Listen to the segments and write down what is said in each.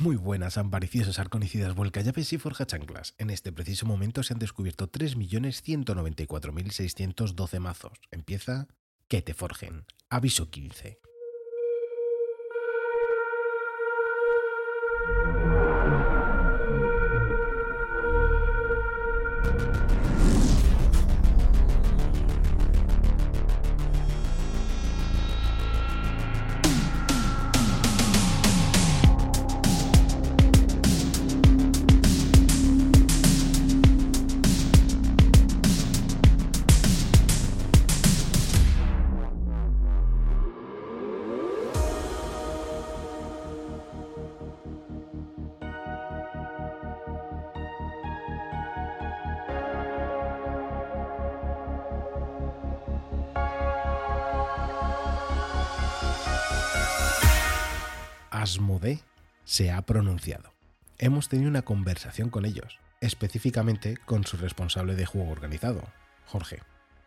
Muy buenas, ambariciosas, arconicidas, vuelcallaves y forjachanclas. En este preciso momento se han descubierto 3.194.612 mazos. Empieza que te forjen. Aviso 15. Asmodee se ha pronunciado. Hemos tenido una conversación con ellos, específicamente con su responsable de juego organizado, Jorge.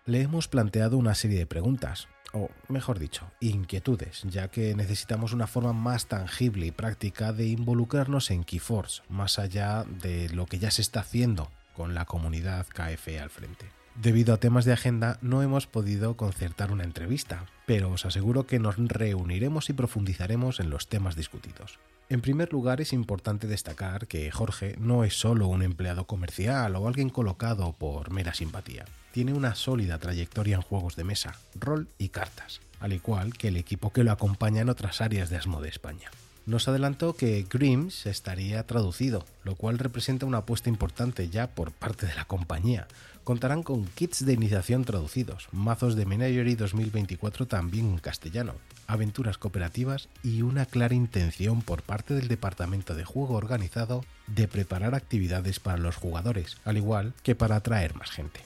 Le hemos planteado una serie de preguntas, o mejor dicho, inquietudes, ya que necesitamos una forma más tangible y práctica de involucrarnos en Keyforce, más allá de lo que ya se está haciendo con la comunidad KFE al frente. Debido a temas de agenda no hemos podido concertar una entrevista, pero os aseguro que nos reuniremos y profundizaremos en los temas discutidos. En primer lugar, es importante destacar que Jorge no es solo un empleado comercial o alguien colocado por mera simpatía. Tiene una sólida trayectoria en juegos de mesa, rol y cartas, al igual que el equipo que lo acompaña en otras áreas de Asmo de España nos adelantó que Grims estaría traducido, lo cual representa una apuesta importante ya por parte de la compañía. Contarán con kits de iniciación traducidos, mazos de Menagerie 2024 también en castellano, aventuras cooperativas y una clara intención por parte del departamento de juego organizado de preparar actividades para los jugadores, al igual que para atraer más gente.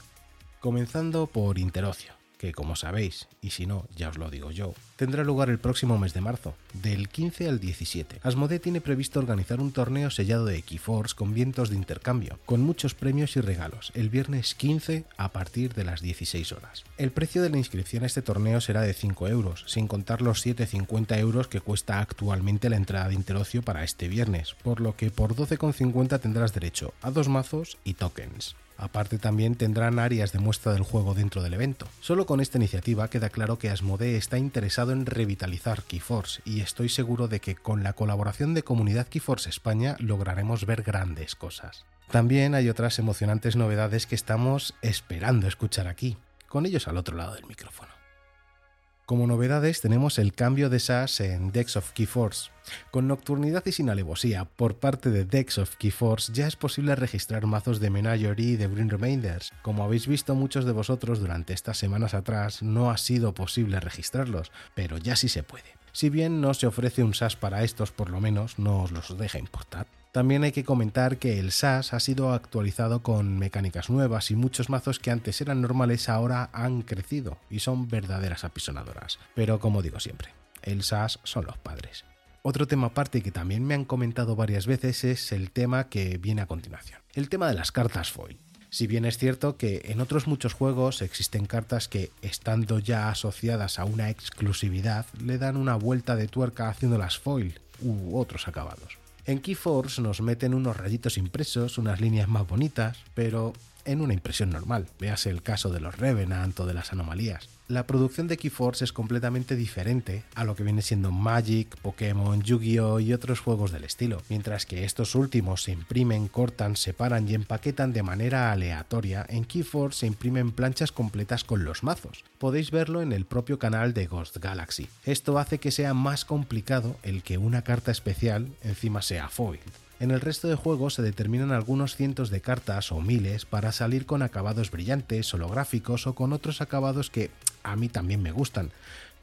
Comenzando por Interocio que como sabéis, y si no, ya os lo digo yo, tendrá lugar el próximo mes de marzo, del 15 al 17. Asmodee tiene previsto organizar un torneo sellado de Keyforce con vientos de intercambio, con muchos premios y regalos, el viernes 15 a partir de las 16 horas. El precio de la inscripción a este torneo será de 5 euros, sin contar los 7,50 euros que cuesta actualmente la entrada de Interocio para este viernes, por lo que por 12,50 tendrás derecho a dos mazos y tokens. Aparte también tendrán áreas de muestra del juego dentro del evento. Solo con esta iniciativa queda claro que Asmodee está interesado en revitalizar Keyforce y estoy seguro de que con la colaboración de Comunidad Keyforce España lograremos ver grandes cosas. También hay otras emocionantes novedades que estamos esperando escuchar aquí, con ellos al otro lado del micrófono. Como novedades tenemos el cambio de SAS en Dex of Keyforce. Con nocturnidad y sin alevosía por parte de Dex of Keyforce ya es posible registrar mazos de Menagerie y de Green Remainders. Como habéis visto muchos de vosotros durante estas semanas atrás no ha sido posible registrarlos, pero ya sí se puede. Si bien no se ofrece un SAS para estos, por lo menos no os los deja importar. También hay que comentar que el SAS ha sido actualizado con mecánicas nuevas y muchos mazos que antes eran normales ahora han crecido y son verdaderas apisonadoras. Pero como digo siempre, el SAS son los padres. Otro tema aparte que también me han comentado varias veces es el tema que viene a continuación, el tema de las cartas foil. Si bien es cierto que en otros muchos juegos existen cartas que, estando ya asociadas a una exclusividad, le dan una vuelta de tuerca haciendo las foil u otros acabados. En Keyforce nos meten unos rayitos impresos, unas líneas más bonitas, pero en una impresión normal, véase el caso de los Revenant o de las anomalías la producción de Keyforce es completamente diferente a lo que viene siendo Magic, Pokémon, Yu-Gi-Oh! y otros juegos del estilo, mientras que estos últimos se imprimen, cortan, separan y empaquetan de manera aleatoria, en Keyforce se imprimen planchas completas con los mazos. Podéis verlo en el propio canal de Ghost Galaxy. Esto hace que sea más complicado el que una carta especial encima sea foil. En el resto de juegos se determinan algunos cientos de cartas o miles para salir con acabados brillantes, holográficos o con otros acabados que a mí también me gustan,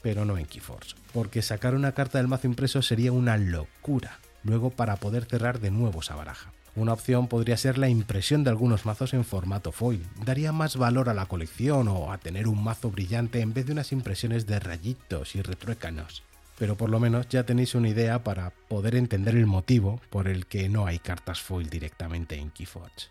pero no en Keyforce, porque sacar una carta del mazo impreso sería una locura, luego para poder cerrar de nuevo esa baraja. Una opción podría ser la impresión de algunos mazos en formato foil. Daría más valor a la colección o a tener un mazo brillante en vez de unas impresiones de rayitos y retruécanos pero por lo menos ya tenéis una idea para poder entender el motivo por el que no hay cartas foil directamente en Keyforge.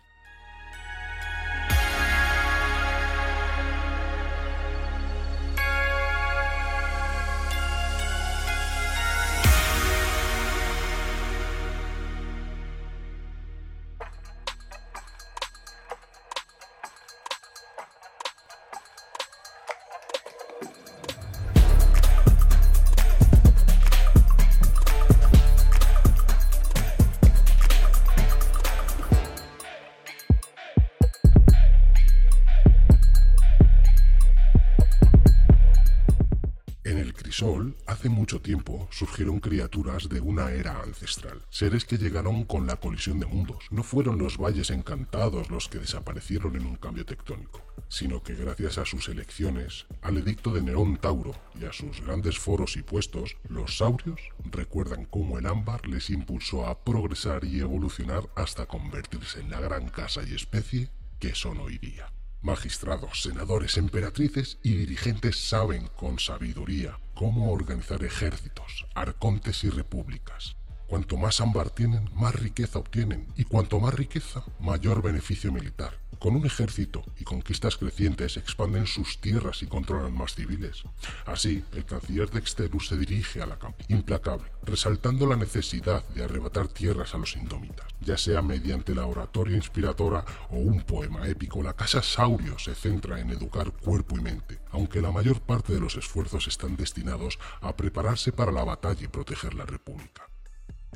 Hace mucho tiempo surgieron criaturas de una era ancestral, seres que llegaron con la colisión de mundos. No fueron los valles encantados los que desaparecieron en un cambio tectónico, sino que gracias a sus elecciones, al edicto de Nerón Tauro y a sus grandes foros y puestos, los saurios recuerdan cómo el ámbar les impulsó a progresar y evolucionar hasta convertirse en la gran casa y especie que son hoy día. Magistrados, senadores, emperatrices y dirigentes saben con sabiduría cómo organizar ejércitos, arcontes y repúblicas. Cuanto más ámbar tienen, más riqueza obtienen, y cuanto más riqueza, mayor beneficio militar. Con un ejército y conquistas crecientes expanden sus tierras y controlan más civiles. Así, el canciller de Exterus se dirige a la campo, implacable, resaltando la necesidad de arrebatar tierras a los indómitas. Ya sea mediante la oratoria inspiradora o un poema épico, la Casa Saurio se centra en educar cuerpo y mente, aunque la mayor parte de los esfuerzos están destinados a prepararse para la batalla y proteger la República.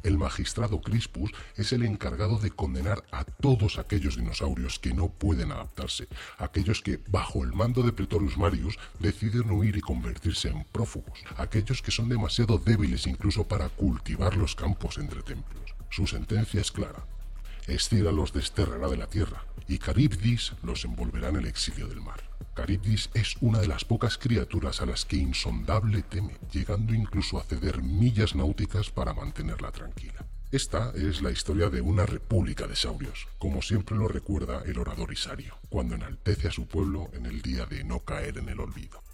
El magistrado Crispus es el encargado de condenar a todos aquellos dinosaurios que no pueden adaptarse, aquellos que, bajo el mando de Pretorius Marius, deciden huir y convertirse en prófugos, aquellos que son demasiado débiles incluso para cultivar los campos entre templos. Su sentencia es clara. Escira los desterrará de la tierra, y Caribdis los envolverá en el exilio del mar. Caribdis es una de las pocas criaturas a las que Insondable teme, llegando incluso a ceder millas náuticas para mantenerla tranquila. Esta es la historia de una república de saurios, como siempre lo recuerda el orador Isario, cuando enaltece a su pueblo en el día de no caer en el olvido.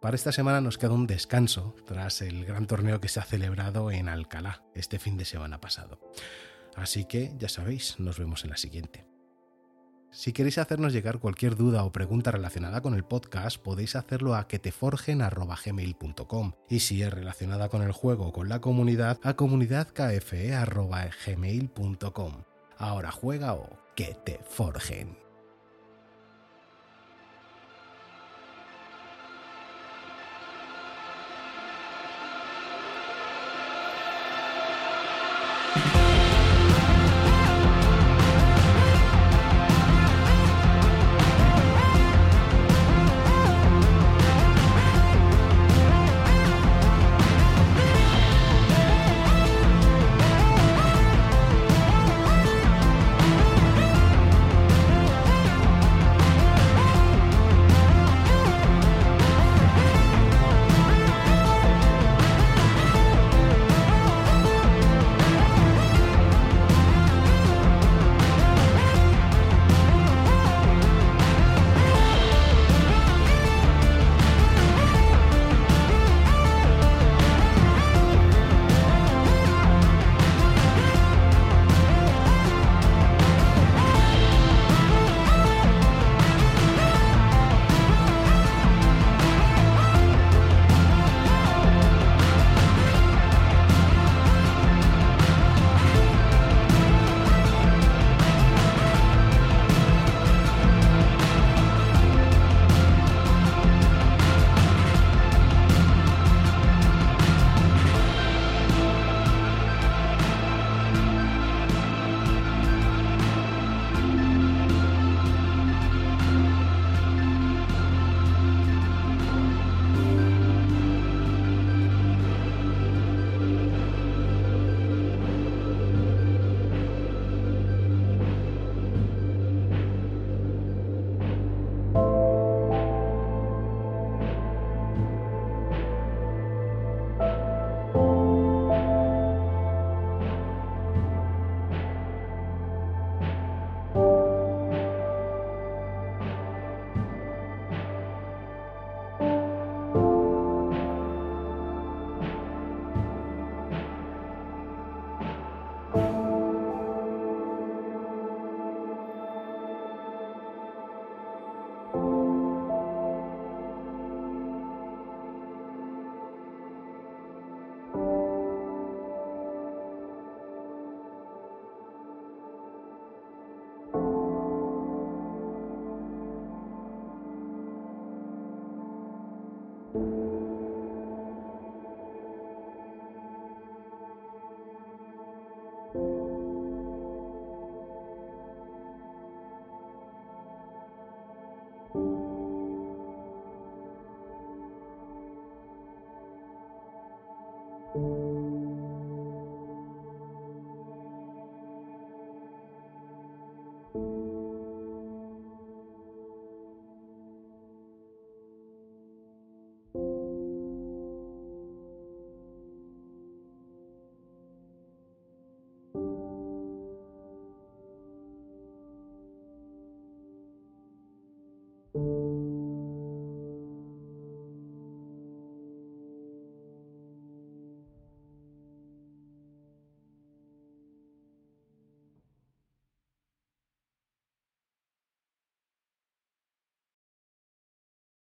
Para esta semana nos queda un descanso tras el gran torneo que se ha celebrado en Alcalá este fin de semana pasado. Así que ya sabéis, nos vemos en la siguiente. Si queréis hacernos llegar cualquier duda o pregunta relacionada con el podcast, podéis hacerlo a queteforgen.gmail.com y si es relacionada con el juego o con la comunidad, a comunidadkfe.gmail.com. Ahora juega o que te forjen. You